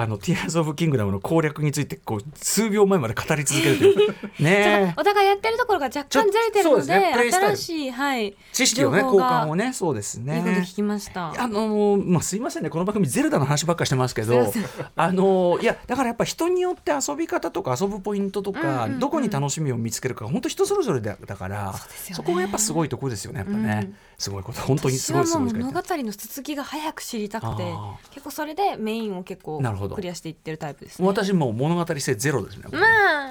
あの、ティアーズ・オブ・キングダムの攻略について、こう、数秒前まで語り続けるという。ねお互いやってるところが若干ずれてるのでね。新しい、はい、知識をね、交換をね、そうですね。いいこと聞きました。あのーまあ、すいませんね、この番組、ゼルダの話ばっかりしてますけどあのーいや、だからやっぱ人によって遊び方とか遊ぶポイントとか、うんうんうん。どこに楽しみを見つけるか、本当人それぞれだだから、すよね。そこがやっぱすごいところですよね、やっぱね、うんすごいこと、本当にす私ごすごい物語の続きが早く知りたくてあ結構それでメインを結構なるほどクリアしていってるタイプですね。私もう物語性ゼロですね。ま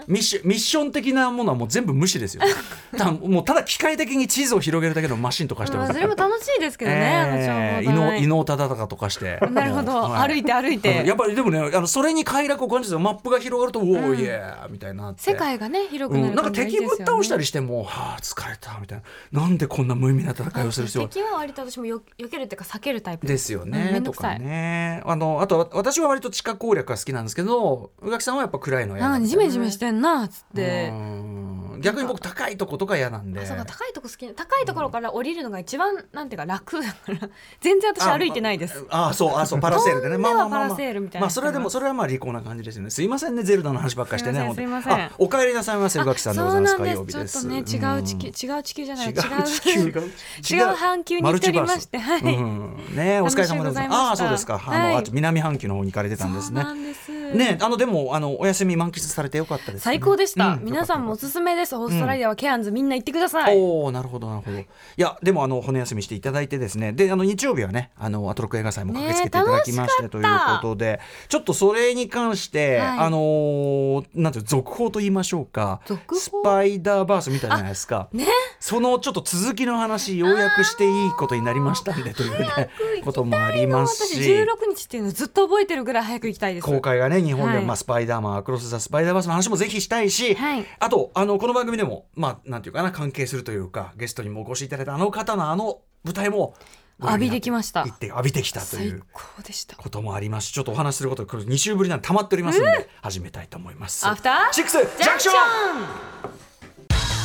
あ。ミッションミッション的なものはもう全部無視ですよ。ただもうただ機械的に地図を広げるだけのマシンとかしてますまあそれも楽しいですけどね、えー、伊能忠敬とかして。なるほど、はい。歩いて歩いて。やっぱりでもねあのそれに快楽を感じてマップが広がると、おおいえみたいにな世界がね広くう、なん。るなんか感じがいいですよね。敵ぶっ倒したりしてもはあ疲れたみたいな。なんでこんな無意味な戦いをする必要？敵は割と私もよ避けるっていうか避けるタイプ。ですようんね、とかめんどくさい。ね。あのあとわ私は割と地下攻略が好きなんですけど宇垣さんはやっぱ暗いの嫌なんかジメジメしてんなっつって。うん。逆に僕高いとことか嫌なんで。あそうか高いとこ好き。高いところから降りるのが一番なんていうか楽だから。全然私歩いてないです。ああそうあそうパラセールでね。飛んではパラセールみたいな。まあそれはでもそれはまあ利口な感じですよね。すいませんねゼルダの話ばっかりしてねすいませんお帰りなさいませ宇垣さんでございます火曜日ちょっですとね違う地球、違う地球じゃない。違う地球が違う半球に行っておりましてはい、うん、ねお疲れ様でございます。ああそうですか。あの、はい。あと南半球の方に行かれてたんですね。そうなんです。ねあのでもあのお休み満喫されてよかったです、ね、最高でした、うん。皆さんもおすすめですオーストラリアはケアンズ、みんな行ってください。おおなるほどなるほど。い。やでもあの骨休みしていただいてですね。であの日曜日はねあのアトロック映画祭も駆けつけていただきまして、ねということでちょっとそれに関して、はい。あのーなんていう続報と言いましょうか。スパイダーバースみたいじゃないですか、ねそのちょっと続きの話ようやくしていいことになりましたんでというねこともあります私し16日っていうのずっと覚えてるぐらい早く行きたいです。公開がね日本で、はい。まあ、スパイダーマンアクロス・ザ・スパイダーバースの話もぜひしたいし、はい。あとあのこの番組でもまあなんていうかな関係するというかゲストにもお越しいただいたあの方のあの舞台も浴びてきました。行って浴びてきたとい最う高でした。こともあります。しちょっとお話しすることが2週ぶりなんで溜まっておりますので、始めたいと思います。アフターシックスジャンクション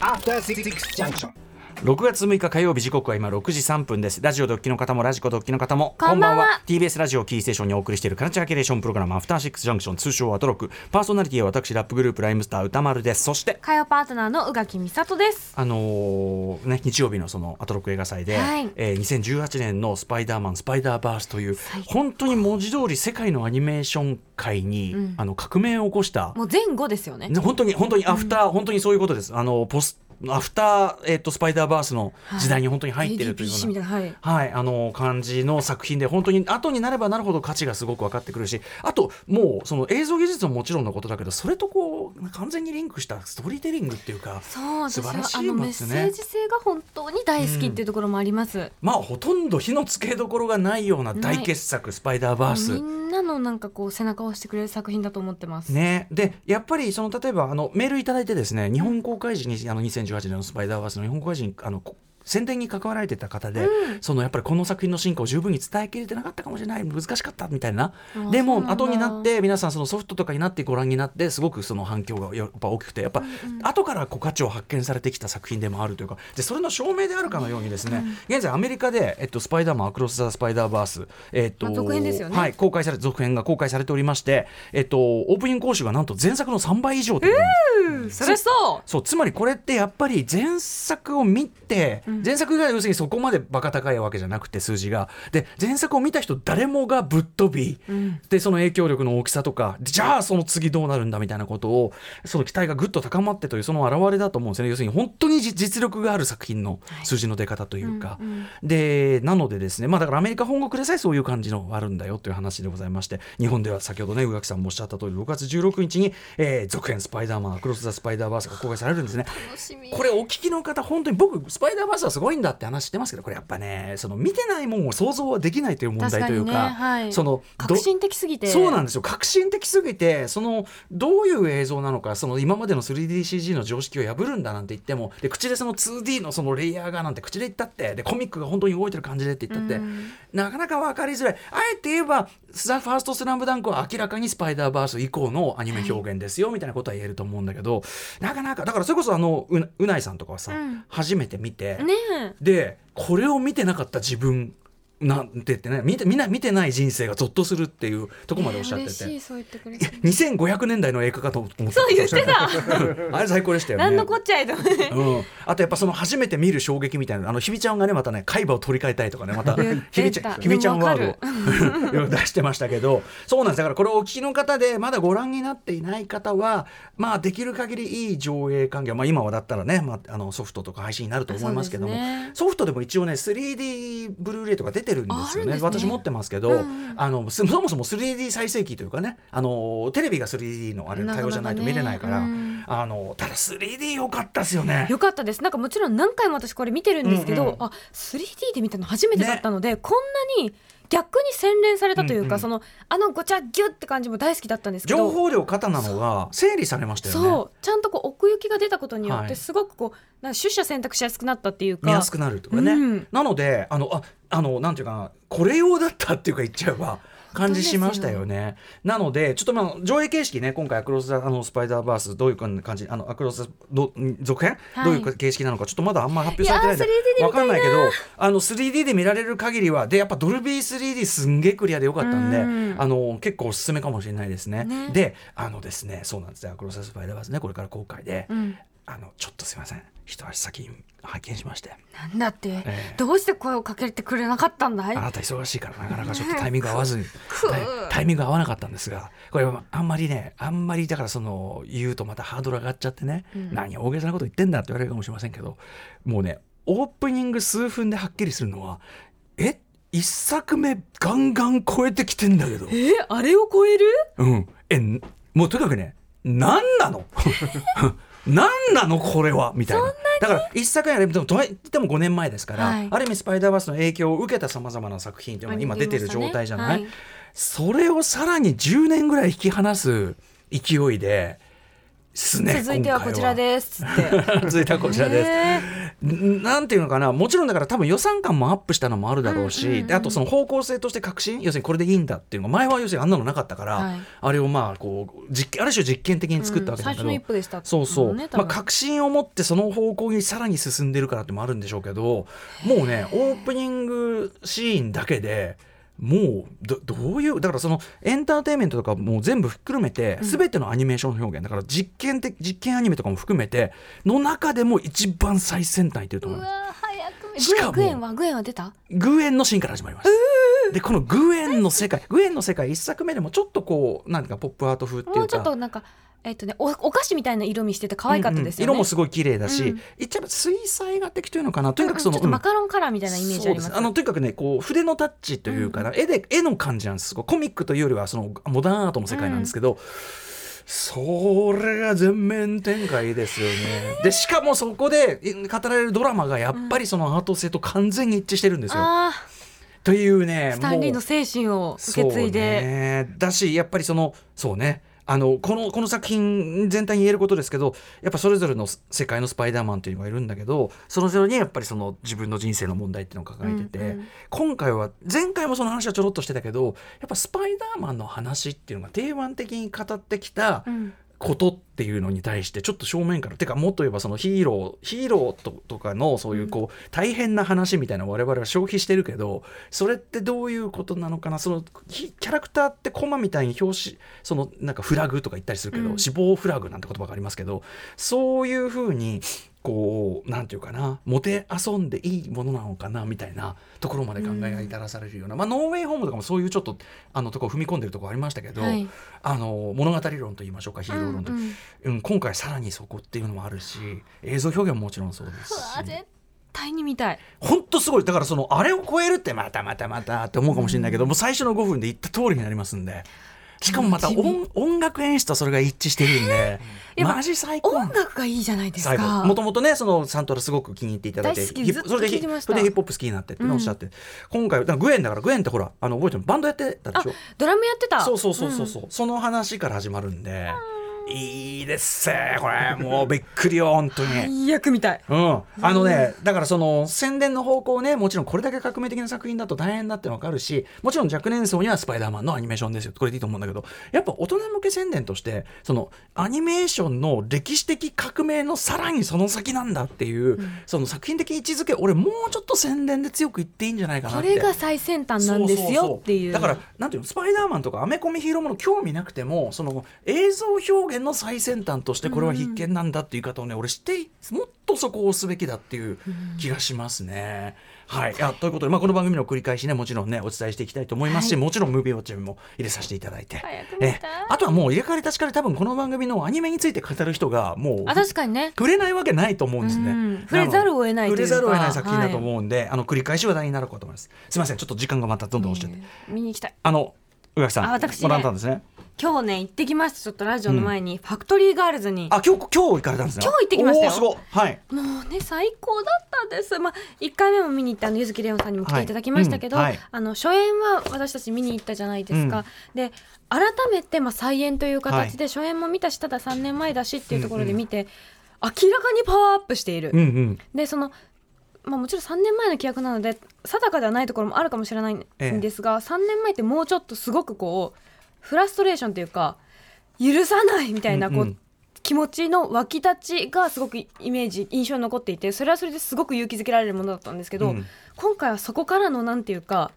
After Six Junction. 6月6日火曜日時刻は今6時3分です。ラジオドッキの方もラジコドッキの方もこんばんは。TBS ラジオキーステーションにお送りしているカルチャーキュレーションプログラムアフターシックスジャンクション通称アトロック。パーソナリティは私ラップグループライムスター歌丸です。そして火曜パートナーの宇垣美里です。あのーね、日曜日のそのアトロック映画祭で、はい。えー2018年の「スパイダーマンスパイダーバース」という本当に文字通り世界のアニメーション界に、あの革命を起こした。もう前後ですよねね。本当に本当にアフター、本当にそういうことです。あのポスアフター、えっとスパイダーバースの時代に本当に入っているというような、いなはい。はい、あの感じの作品で本当に後になればなるほど価値がすごく分かってくるしあともうその映像技術ももちろんのことだけどそれとこう完全にリンクしたストーリーテリングっていうかそう私素晴らしいはあのメッセですねージ性が本当に大好きっていうところもあります、まあほとんど火のつけどころがないような大傑作「スパイダーバース」みんなのなんかこう背中を押してくれる作品だと思ってます、ね、でやっぱりその例えばあのメールいただいてですね日本公開時にあの2018年の「スパイダーバース」の日本公開時にあの宣伝に関わられてた方で、そのやっぱりこの作品の進化を十分に伝えきれてなかったかもしれない難しかったみたいな。あでも後になって皆さんそのソフトとかになってご覧になってすごくその反響がやっぱ大きくてやっぱ後からこう価値を発見されてきた作品でもあるというかでそれの証明であるかのようにですね、現在アメリカで、えっと、スパイダーマンアクロス・ザ・スパイダーバース、えっとまあ続編ですよね。はい、公開され続編が公開されておりまして、えっと、オープニング講習がなんと前作の3倍以上ということなん。ですそれそう。そうつまりこれってやっぱり前作を見て、前作が要するにそこまでバカ高いわけじゃなくて数字が。で前作を見た人誰もがぶっ飛び、でその影響力の大きさとかじゃあその次どうなるんだみたいなことをその期待がぐっと高まってというその表れだと思うんですよね。要するに本当にじ実力がある作品の数字の出方というか、でなのでですねまあだからアメリカ本国でさえそういう感じのがあるんだよという話でございまして日本では先ほどね宇垣さんもおっしゃった通り6月16日に、えー続編「スパイダーマンアクロス・ザ・スパイダーバース」が公開されるんですね。これお聞きの方本当に僕スパイダーバースはすごいんだって話してますけどこれやっぱねその見てないもんを想像はできないという問題というかはい。そのど革新的すぎて。そうなんですよ。革新的すぎてそのどういう映像なのかその今までの 3DCG の常識を破るんだなんて言ってもで口でその 2D のそのレイヤーがなんて口で言ったってでコミックが本当に動いてる感じでって言ったって、なかなか分かりづらい。あえて言えば「ザ・ファーストスラムダンクは明らかにスパイダーバース以降のアニメ表現ですよ、みたいなことは言えると思うんだけどなかなかだからそれこそあのうなうないさんとかはさ、初めて見て、ね。えでこれを見てなかった自分なんて言ってね見てみんな見てない人生がゾッとするっていうところまでおっしゃってて。嬉しいそう言ってくれて。2500年代の映画かと思ってそう言ってた。あれ最高でしたよね。何のこっちゃいとうん、あとやっぱその初めて見る衝撃みたいなあのひびちゃんがねまたね海馬を取り替えたいとかねまた。ひびちゃんひびちゃんワード。を 出してましたけど。そうなんです。だからこれをお聞きの方でまだご覧になっていない方はまあできる限りいい上映環境まあ今はだったらね、まあ、あのソフトとか配信になると思いますけども。ソフトでも一応ね 3D ブルーレイとか出てるんですよね。ね。私持ってますけど、あのそそもそも 3D 再生機というかねあのテレビが 3D のあれ対応じゃないと見れないから、ねあのただ 3D 良かったですよね。よかったです。なんかもちろん何回も私これ見てるんですけど、うんうんあ 3D で見たの初めてだったので、こんなに逆に洗練されたというか、うんうん。そのあのごちゃギュって感じも大好きだったんですけど情報量過多なのが整理されましたよね。そう。ちゃんとこう奥行きが出たことによっはい。てすごくこうなんか取捨選択しやすくなったっていうか。見やすくなるとかね、うん。なのであのああのなんていうかなこれ用だったっていうか言っちゃえば感じしましたよね。なのでちょっとまあ上映形式ね今回アクロス・ザ・あのスパイダーバースどういう感じあのアクロスどん続編、はい。どういう形式なのかちょっとまだあんま発表されてないんいやー 3D で見たいなわかんないけどあの 3D で見られる限りはでやっぱドルビー 3D すんげえクリアでよかったんで、うん。あの結構おすすめかもしれないですね。ね。であのですねそうなんですねアクロス・ザ・スパイダーバースねこれから公開で、んあのちょっとすいません。一足先に拝見しまして。なんだって、ええ。どうして声をかけてくれなかったんだい？あなた忙しいからなかなかちょっとタイミング合わず。にくタイミング合わなかったんですがこれはあんまりねあんまりだからその言うとまたハードル上がっちゃってね、何大げさなこと言ってんだって言われるかもしれませんけどもうねオープニング数分ではっきりするのはえ？一作目ガンガン超えてきてんだけど。え？あれを超える？うん。え？んもうとにかくね何なの？何なのこれは？みたいな。だから一作目あれでもとはいっても5年前ですから、はい。ある意味スパイダーバースの影響を受けたさまざまな作品というのが今出てる状態じゃない、はい。それをさらに10年ぐらい引き離す勢いですね続いてはこちらです。って 続いてはこちらです。なんていうのかなもちろんだから多分予算感もアップしたのもあるだろうし、であとその方向性として革新要するにこれでいいんだっていうのが前は要するにあんなのなかったから、はい。あれをまあこう実ある種実験的に作ったわけだけど、うん最初の一歩でしたそうそう、まあ確信を持ってその方向にさらに進んでるからってもあるんでしょうけどもうねオープニングシーンだけでもうどどういうだからそのエンターテインメントとかもう全部ひっくるめて全てのアニメーション表現だから実験的実験アニメとかも含めての中でも一番最先端いってると思います。早くしかもグエンはグエンは出た？グエンのシーンから始まります。でこのグエンの世界 グエンの世界一作目でもちょっとこうなんかポップアート風っていうか。もうちょっとなんかえっとねおお菓子みたいな色味してて可愛かったですよね、うんうん色もすごい綺麗だし、うん。言っちゃえば水彩画的というのかな？とにかくその、ちょっとマカロンカラーみたいなイメージあります。あのとにかくねこう筆のタッチというかな、絵で絵の感じなんですコミックというよりはそのモダンアートの世界なんですけど、それが全面展開ですよね。でしかもそこで語られるドラマがやっぱりそのアート性と完全に一致してるんですよ。あというねースタンリーの精神を受け継いで、ね、だしやっぱりそのそうね。あのこのこの作品全体に言えることですけどやっぱそれぞれの世界のスパイダーマンというのがいるんだけどそれぞれにやっぱりその自分の人生の問題っていうのを抱えてて、うんうん。今回は前回もその話はちょろっとしてたけどやっぱスパイダーマンの話っていうのが定番的に語ってきたうん。ことっっていうのに対してちょっと正面からてかもっと言えばそのヒーローヒーローととかのそういうこう大変な話みたいな我々は消費してるけどそれってどういうことなのかな？そのキキャラクターってコマみたいに表紙そのなんかフラグとか言ったりするけど、死亡フラグなんて言葉がありますけどそういうふうにこうなんていうかな？もて遊んでいいものなのかなみたいなところまで考えが至らされるような、まあ、ノーウェイホームとかもそういうちょっとあのところ踏み込んでるところありましたけど、はい。あの物語論と言いましょうかヒーロー論と、ううんん今回さらにそこっていうのもあるし映像表現ももちろんそうですし。対に見たい。本当すごい。だからそのあれを超えるってまたまたまたって思うかもしれないけど、もう最初の5分で言った通りになりますんで。しかもまた音音楽演出とそれが一致してるんで、やっぱマジ最高。音楽がいいじゃないです最か後もともとねそのサントラすごく気に入っていただいて大好きずっとヒップそれで聞いてました。それでヒップホップ好きになってってねおっしゃって、今回だグエンだからグエンってほらあの覚えてる？バンドやってたであしょ？ドラムやってた。そうそうそうそうそう、その話から始まるんでいいですねこれ。もうびっくりよ本当に。最悪みたい。うん、あのね、だからその宣伝の方向ね、もちろんこれだけ革命的な作品だと大変だってのわかるし、もちろん若年層にはスパイダーマンのアニメーションですよ。これでいいと思うんだけど、やっぱ大人向け宣伝として、そのアニメーションの歴史的革命のさらにその先なんだっていう、その作品的位置づけ、俺もうちょっと宣伝で強く言っていいんじゃないかなって。これが最先端なんですよっていう。だからなんていうのスパイダーマンとかアメコミヒーローもの興味なくてもその映像表現の最先端としてこれは必見なんだっていう言い方をね、俺知ってもっとそこを押すべきだっていう気がしますね。はい、い。やということで、まあ、この番組の繰り返しねもちろんねお伝えしていきたいと思いますし、はい。もちろんムービーウォッチも入れさせていただいてえあとはもう入れ替わり立ち替わり多分この番組のアニメについて語る人がもうあ確かにね。触れないわけないと思うんですね。うん。触れざるを得ない触れざるを得ない作品だと思うんで、あの繰り返し話題になるかと思います。すみません、ちょっと時間がまたどんどん押しちゃって。見に行きたい。あの宇垣さん、ねご覧になったんですね。今日ね行ってきましたちょっとラジオの前に、ファクトリーガールズにあ、今日今日行かれたんですね。今日行ってきましたよおーすごい。はい。もうね最高だったんです。まあ一回目も見に行ったあの柚木レオンさんにも来ていただきましたけど、はいうんはいあの初演は私たち見に行ったじゃないですか。で改めてまあ再演という形で、初演も見たしただ3年前だしっていうところで見て、明らかにパワーアップしている。うんうん。でそのまあ、もちろん3年前の規約なので定かではないところもあるかもしれないんですが、3年前ってもうちょっとすごくこうフラストレーションというか許さないみたいなこう、うん。うん気持ちの湧き立ちがすごくイメージ印象に残っていてそれはそれですごく勇気づけられるものだったんですけど、うん。今回はそこからのなんていうか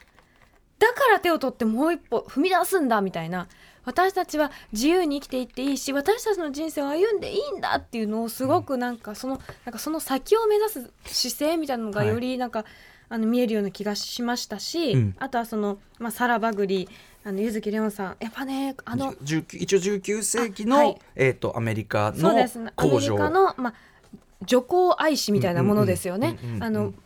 だから手を取ってもう一歩踏み出すんだみたいな私たちは自由に生きていっていいし私たちの人生を歩んでいいんだっていうのをすごくなんかそのなんかその先を目指す姿勢みたいなのがはい。よりなんか、あの見えるような気がしましたし、うん。あとはその、まあ、サラ・バグリあの柚木レオンさん。やっぱねあの19一応19世紀の、あはい。えっ、とアメリカのそうです。ねアメリ工場。カの、まあ、女工愛しみたいなものですよね。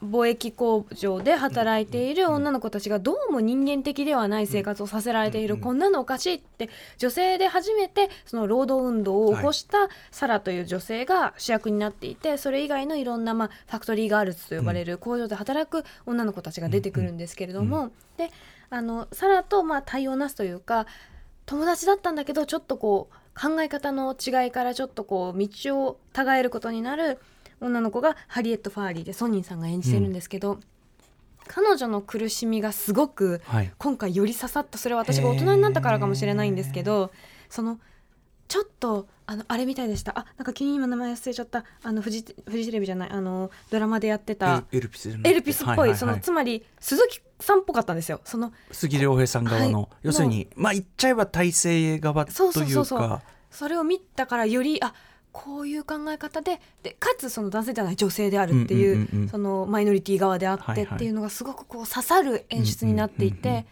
貿易工場で働いている女の子たちがどうも人間的ではない生活をさせられている、こんなのおかしいって女性で初めてその労働運動を起こしたサラという女性が主役になっていてそれ以外のいろんな、まあ、ファクトリーガールズと呼ばれる工場で働く女の子たちが出てくるんですけれども、であのサラとまあ対応なすというか友達だったんだけどちょっとこう考え方の違いからちょっとこう道を違えることになる女の子がハリエット・ファーリーでソニンさんが演じてるんですけど、彼女の苦しみがすごくはい。今回より刺さった。それは私が大人になったからかもしれないんですけどそのちょっとあのあれみたいでした。あなんか急に今名前忘れちゃった。あのフジフジテレビじゃない。あのドラマでやってた。エルピスエルピスっぽい,、はははそのつまり鈴木さんっぽかったんですよ。その杉良平さん側の、はい。要するにまあ言っちゃえば体制側というか。そうそうそうそう。それを見たからよりあこういう考え方ででかつその男性ではない女性であるっていう,、うんうんうんうん。そのマイノリティ側であはいはい。ってっていうのがすごくこう刺さる演出になっていて、うんうんうんうん。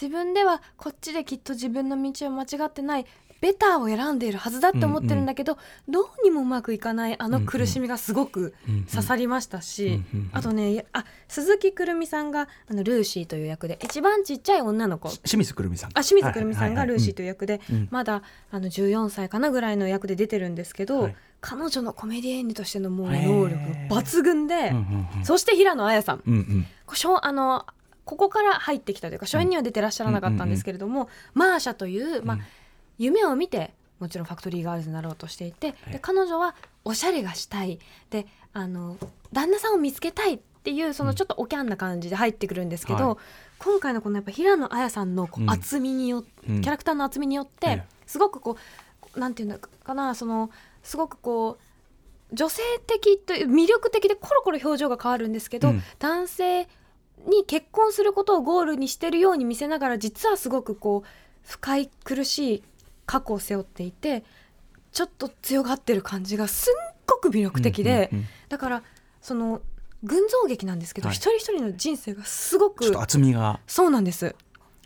自分ではこっちできっと自分の道を間違ってないベターを選んでいるはずだって思ってるんだけど、どうにもうまくいかないあの苦しみがすごく刺さりましたし、うんうんうんあとねあ鈴木くるみさんがあのルーシーという役で一番ちっちゃい女の子。清水くるみさん。あ清水くるみさんがルーシーといういう役で、うん。まだあの14歳かなぐらいの役で出てるんですけど、はい。彼女のコメディ演技としてのもう能力が抜群で、うんうんうん。そして平野綾さん、うんうん。あのここから入ってきたというか初演には出てらっしゃらなかったんですけれども、マーシャという、まあ、夢を見てもちろんファクトリーガールズになろうとしていて、で彼女はおしゃれがしたい。であの旦那さんを見つけたいっていうそのちょっとおキャンな感じで入ってくるんですけど、はい。今回のこのやっぱ平野綾さんのこううん。厚みにようん。キャラクターの厚みによって、ええ。すごくこうなんていうのかなそのすごくこう女性的という魅力的でコロコロ表情が変わるんですけど、うん。男性に結婚することをゴールにしてるように見せながら実はすごくこう深い苦しい過去を背負っていてちょっと強がってる感じがすんごく魅力的で、うんうんうんだからその群像劇なんですけど、はい。一人一人の人生がすごくちょっと厚みが。そうなんです。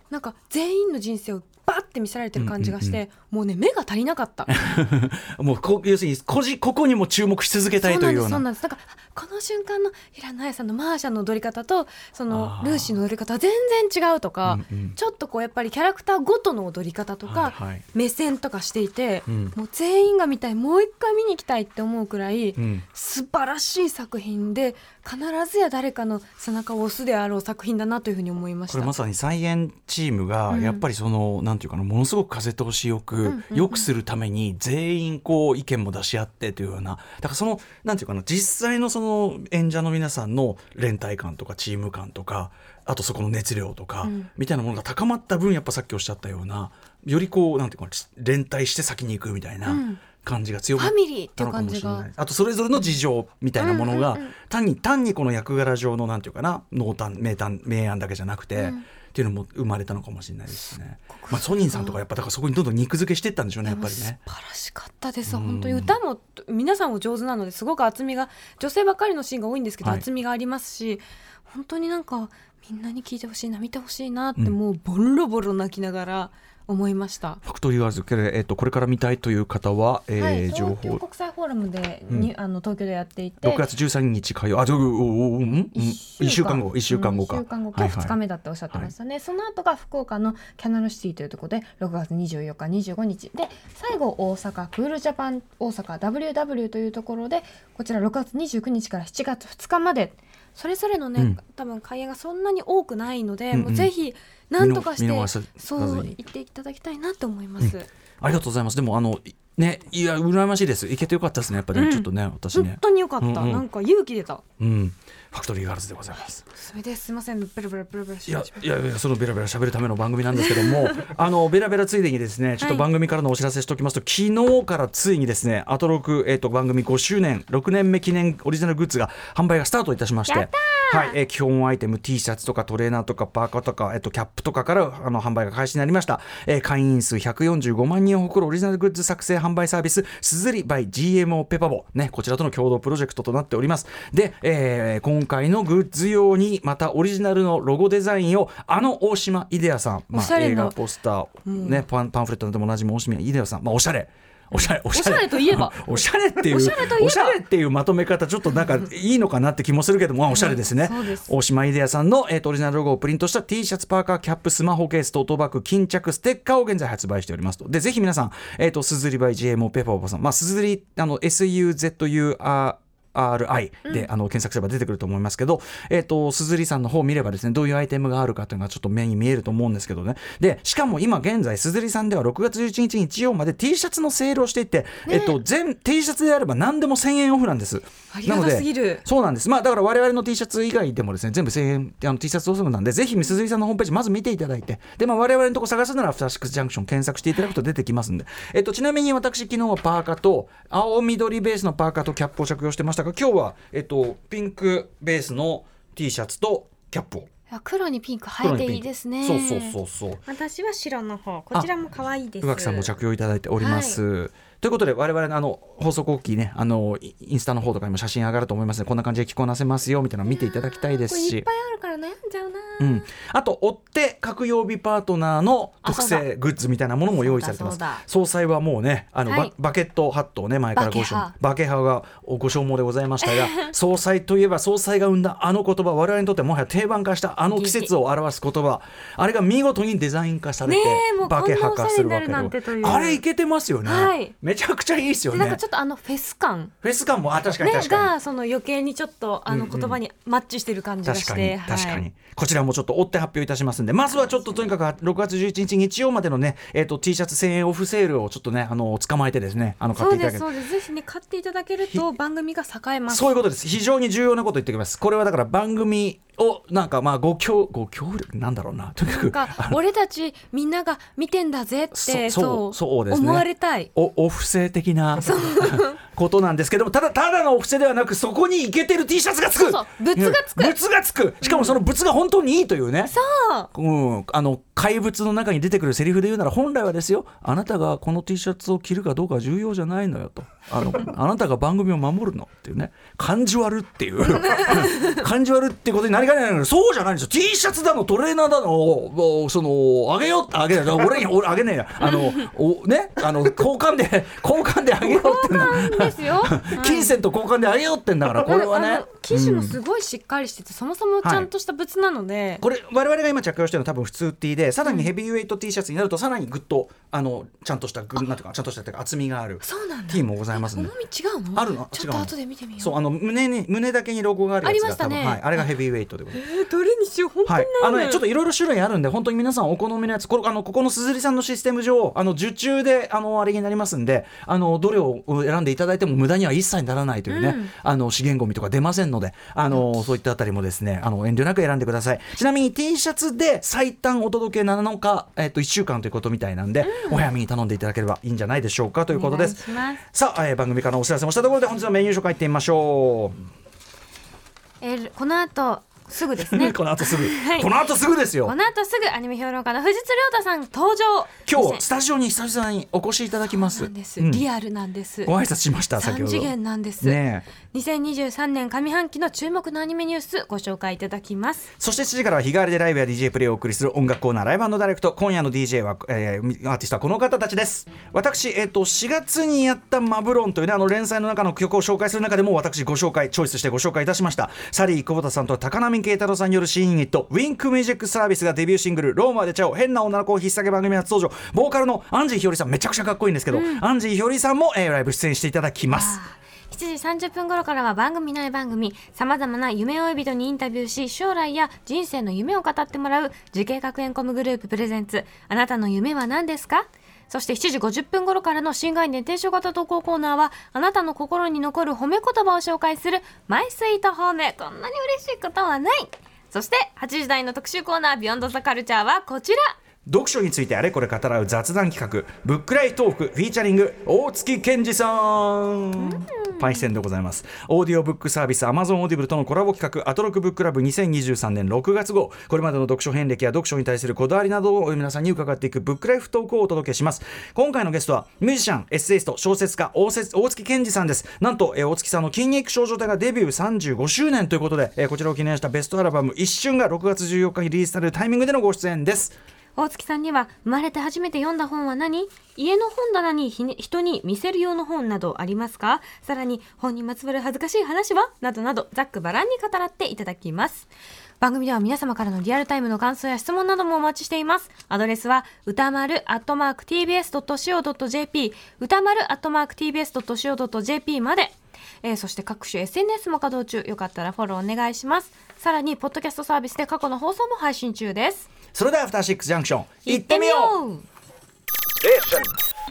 なんか全員の人生をバッて見せられてる感じがして、もうね目が足りなかった。もうこ要するにこじここにも注目し続けたいというようそうな。なんですそうなんです。なんかこの瞬間の平野綾さんのマーシャの踊り方とそのルーシーの踊り方は全然違うとか、うんうん。ちょっとこうやっぱりキャラクターごとの踊り方とか、はいはい。目線とかしていて、うん。もう全員が見たいもう一回見に行きたいって思うくらい、うん。素晴らしい作品で必ずや誰かの背中を押すであろう作品だなというふうに思いました。これまさに菜園チームがやっぱりその、なんていうかなものすごく風通しよく、んうん良くするために全員こう意見も出し合ってというような。だからそのなんていうかな実際のその演者の皆さんの連帯感とかチーム感とかあとそこの熱量とか、ん。みたいなものが高まった分やっぱさっきおっしゃったようなよりこうなんていうかな連帯して先に行くみたいな。うん。感じが強まっファミリーっていうたのか感じがもしれない。あとそれぞれの事情みたいなものが、単に単にこの役柄上のなんていうかな濃淡名淡明暗だけじゃなくて、っていうのも生まれたのかもしれないですね。まあソニーさんとかやっぱだからそこにどんどん肉付けしていったんでしょうねやっぱりね。素晴らしかったです。本当に歌も皆さんお上手なのですごく厚みが女性ばっかりのシーンが多いんですけど、はい。厚みがありますし本当になんかみんなに聞いてほしいな見てほしいなって、うん。もうボロボロ泣きながら思いました。ファクトリーワーズけれえっとこれから見たいという方は、えーはい、情報。国際フォーラムで、うん。にあの東京でやっていて。6月13日火曜。あ、おおうんうん。一一週間後一週間後か。うん一週間後か。はいはい。2日目だっておっしゃってましたね、その後が福岡のキャナルシティというところで6月24日25日。で最後大阪クールジャパン大阪 WW というところでこちら6月29日から7月2日までそれぞれのね、うん。多分開演がそんなに多くないので、うんうん。もうぜひ何とかしてそうに言っていただきたいなと思います、ありがとうございます。でもあのいねいや羨ましいです。行けてよかったですね。やっぱりね、うん。ちょっとね私本ね。当によかった、うんうん。なんか勇気出た。うん。ファクトリーガールズでございます。ですすいません。ベラベラベラベラいやいやいやそのベラベラ喋るための番組なんですけども あのベラベラついでにですねちょっと番組からのお知らせしておきますと、昨日からついにですねアトロク、えー、と番組5周年6年目記念オリジナルグッズが販売がスタートいたしましてはいえー基本アイテム T シャツとかトレーナーとかパーカーとか、えー、とキャップとかからあの販売が開始になりました、えー会員数145万人を誇るオリジナルグッズ作成販売サービスすずり by GMO ペパボ。ねこちらとの共同プロジェクトとなっております。で、えー今回のグッズ用にまたオリジナルのロゴデザインをあの大島イデアさん、まあ、映画ポスター、ねパンパンフレットなどでもおなじみ大島イデアさん、まあ、おしゃれ。おしゃれおしゃれ。といえば。おしゃれっていうおしゃれっていうまとめ方ちょっとなんかいいのかなって気もするけども、まあおしゃれですね、大島イデアさんの、えーとオリジナルロゴをプリントした T シャツパーカーキャップスマホケーストートバッグ巾着ステッカーを現在発売しておりますと。でぜひ皆さんえっ、とすずりバイ GMO ペーパーおばさん。まあすずりあの SUZUR RI で、あの検索すれば出てくると思いますけど、えっ、と、すずりさんの方を見ればですね、どういうアイテムがあるかというのがちょっと目に見えると思うんですけどね。で、しかも今現在、すずりさんでは6月11日日曜まで T シャツのセールをしていて、えっと、全 T シャツであれば何でも1000円オフなんです。ありがたすぎるなのでそうなんです。まあ、だから我々の T シャツ以外でもですね、全部1000円、あの T シャツオフなんで、ぜひ、すずりさんのホームページまず見ていただいて、で、まあ、我々のとこ探すなら、フタシックスジャンクション検索していただくと出てきますんで、えっと、ちなみに私、昨日はパーカーと、青緑ベースのパーカーとキャップを着用してましたが、今日は、えっと、ピンクベースの T シャツとキャップを。いや黒にピンク映えていいですねそうそうそうそう。私は白の方こちらも可愛いです宇垣さんも着用いただいております。ということで我々のあの放送後期ねあのイインスタの方とかにも写真上がると思いますのでこんな感じで着こなせますよみたいなの見ていただきたいですし。いっぱいあるから悩んじゃうな、うん、あと追って各曜日パートナーの特製グッズみたいなものも用意されてます。総裁はもうねあの、はい。ババケットハットをね前からご消バケハ。バケハがご消耗でございましたが 総裁といえば総裁が生んだあの言葉我々にとってもはや定番化したあの季節を表す言葉。あれが見事にデザイン化されて、バケハ化するわけであれいけてますよね、はいめちゃくちゃいいですよね。でなんかちょっとあのフェス感。フェス感もあ確かにね確かに、がその余計にちょっとあの言葉にマッチしてる感じがして、確かにはい。確かに、こちらもちょっと追って発表いたしますんでまずはちょっととにかく6月11日日曜までのね、えー、と T シャツ1000円オフセールをちょっとねあの捕まえてですねあの買っていただける。ですそうです。ぜひね買っていただけると番組が栄えます。そういうことです。非常に重要なこと言っておきます。これはだから番組をなんかまあご協ご協力なんだろうな。とにかく俺たちみんなが見てんだぜってそそうそうですね。思われたい。おお布施的な ことなんですけどもただただのお布施ではなくそこにイケてる T シャツがつく。そう物がつく。物がつく。しかもその物が本当にいいというね、そう。うん、あの怪物の中に出てくるセリフで言うなら本来はですよあなたがこの T シャツを着るかどうかは重要じゃないのよとあのあなたが番組を守るのっていうね。感じ悪っていう。感じ悪ってことになりかねないのにそうじゃないんですよ。T シャツだのトレーナーだのおそのあげようあげない俺に俺あげねえや。あのおね？あの交換で交換であげようってんだ。なんですよ。金銭と交換であげようってんだからこれはね。生地もすごいしっかりしてて、そもそもちゃんとした物なので、これ我々が今着用してるのは多分普通 T でさらにヘビーウェイト T シャツになるとさらにぐっとあのちゃんとしたぐなんていうかちゃんとしたっていうか厚みがあるそうなんだ。T もございます重み違うの？あるの？違うのちょっと後で見てみよう。そうあの胸に胸だけにロゴがあるやつがありましたね。多分はい、あれがヘビーウェイトでございます。えーどれにしよう？本当はい。あのね、ちょっといろいろ種類あるんで、本当に皆さんお好みのやつ、これあのここの鈴木さんのシステム上、あの受注であのあれになりますんで、あのどれを選んでいただいても無駄には一切ならないというね、あの資源ゴミとか出ませんので、あのそういったあたりもですね、あの遠慮なく選んでください。ちなみに T シャツで最短お届け7日、えっと1週間ということみたいなんで、お早めに頼んでいただければいいんじゃないでしょうかということです。さあ、えー番組からお知らせもしたところで本日のメニュー紹介いってみましょう。えーこの後すぐですね。この後すぐ、はい。この後すぐですよ。こ。の後すぐアニメ評論家の藤津亮太さん登場。今日スタジオに久々にお越しいただきます。リアルなんです。ご挨拶しました先ほど。三次元なんです、ねえ。2023年上半期の注目のアニメニュースご紹介いただきます。そして7時からは日替わりでライブや DJ プレイをお送りする音楽コーナーライブダイレクト。今夜の DJ は、えーアーティストはこの方たちです。私、えっと4月にやったマブロンというねあの連載の中の曲を紹介する中でも私ご紹介チョイスしてご紹介いたしました。サリー久保田さんと高浪慶太郎さんによる新ユニットウィンクミュージックサービスがデビューシングル「ローマでチャオ変な女の子を引っ提げ番組初登場ボーカルのアンジーひよりさんめちゃくちゃかっこいいんですけど、アンジーひよりさんも、えーライブ出演していただきます。7時30分頃からは番組内番組さまざまな夢追い人にインタビューし将来や人生の夢を語ってもらう滋慶学園 COMグループプレゼンツ。あなたの夢は何ですか？そして7時50分頃からの新概念提唱型投稿コーナーはあなたの心に残る褒め言葉を紹介するマイスイート褒め。こんなに嬉しいことはない。そして8時台の特集コーナービヨンドザカルチャーはこちら。読書についてあれこれ語らう雑談企画ブックライフトークフィーチャリング大槻ケンヂさん。パイセンでございます。オーディオブックサービス Amazon Audible とのコラボ企画アトロクブックラブ2023年6月号。これまでの読書遍歴や読書に対するこだわりなどを皆さんに伺っていくブックライフトークをお届けします。今回のゲストはミュージシャンエッセイスト小説家大槻ケンヂさんです。なんと、えー大槻さんの筋肉少女帯がデビュー35周年ということで、えーこちらを記念したベストアルバム一瞬が6月14日にリリースされるタイミングでのご出演です。大月さんには生まれて初めて読んだ本は何？家の本棚にね人に見せる用の本などありますか？さらに本にまつわる恥ずかしい話は？などなどざっくばらんに語らっていただきます。番組では皆様からのリアルタイムの感想や質問などもお待ちしています。アドレスは歌丸 tbs.co.jp 歌丸 tbs.co.jp まで。えーそして各種 SNS も稼働中。よかったらフォローお願いします。さらにポッドキャストサービスで過去の放送も配信中です。それではアフターシックスジャンクション行ってみよう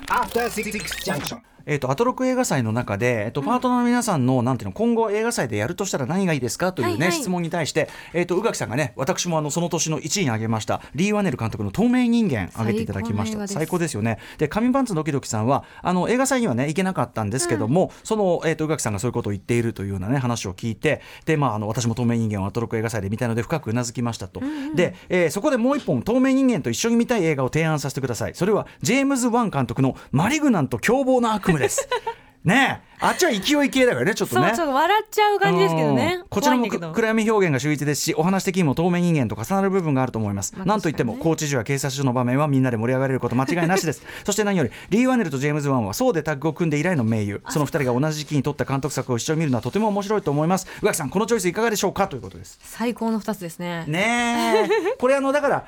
After Six Junction. えー、とアトロク映画祭の中で、えーとパートナーの皆さんのなんていうの今後映画祭でやるとしたら何がいいですか？という、ね質問に対して、えー、と宇垣さんがね私もあのその年の1位に挙げましたリー・ワネル監督の「透明人間」挙げていただきました。最高です。よね。で紙パンツドキドキさんはあの映画祭にはね行けなかったんですけども、その、えー、と宇垣さんがそういうことを言っているというようなね話を聞いてで、まあ、あの私も透明人間をアトロク映画祭で見たいので深くうなずきましたと、で、えーそこでもう一本透明人間と一緒に見たい映画を提案させてください。それはジェームズ・ワン監督の「マリグナント凶暴な悪夢」です。ねえ。あっちは勢い系だからねちょっとね。そう笑っちゃう感じですけどね。うん。こちらも暗闇表現が秀逸ですしお話的にも透明人間と重なる部分があると思います、まあなんといってもね。拘置室や警察署の場面はみんなで盛り上がれること間違いなしです。そして何よりリー・ワネルとジェームズ・ワンはソウでタッグを組んで以来の盟友その二人が同じ時期に撮った監督作を一緒に見るのはとても面白いと思います。宇垣さんこのチョイスいかがでしょうかということです。最高の二つですね。ねえ。これあのだから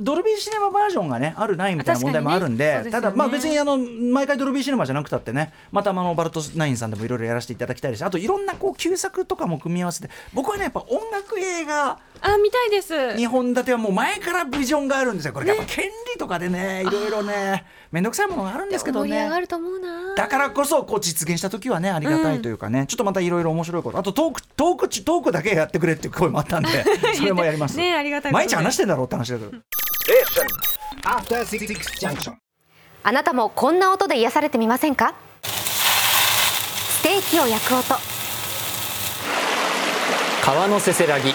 ドルビーシネマバージョンがねあるないみたいな問題もあるんでねね。ただまあ別にあの毎回ドルビーシネマじゃなくたってねまたあのバルトナインさんでもいろいろやらせていただきたいですしあといろんなこう旧作とかも組み合わせて僕はねやっぱ音楽映画あ見たいです。2本立てはもう前からビジョンがあるんですよ。これやっぱ権利とかでねいろいろね面倒くさいものがあるんですけどね。盛り上がると思うな。だからこそこう実現した時はねありがたいというかね、ちょっとまたいろいろ面白いこと。あとトークトークちトークだけやってくれっていう声もあったんで それもやります。ねありがたい毎日話してんだろうって話だけど。After Six Junction. あなたもこんな音で癒されてみませんか？ステーキを焼く音。川のせせらぎ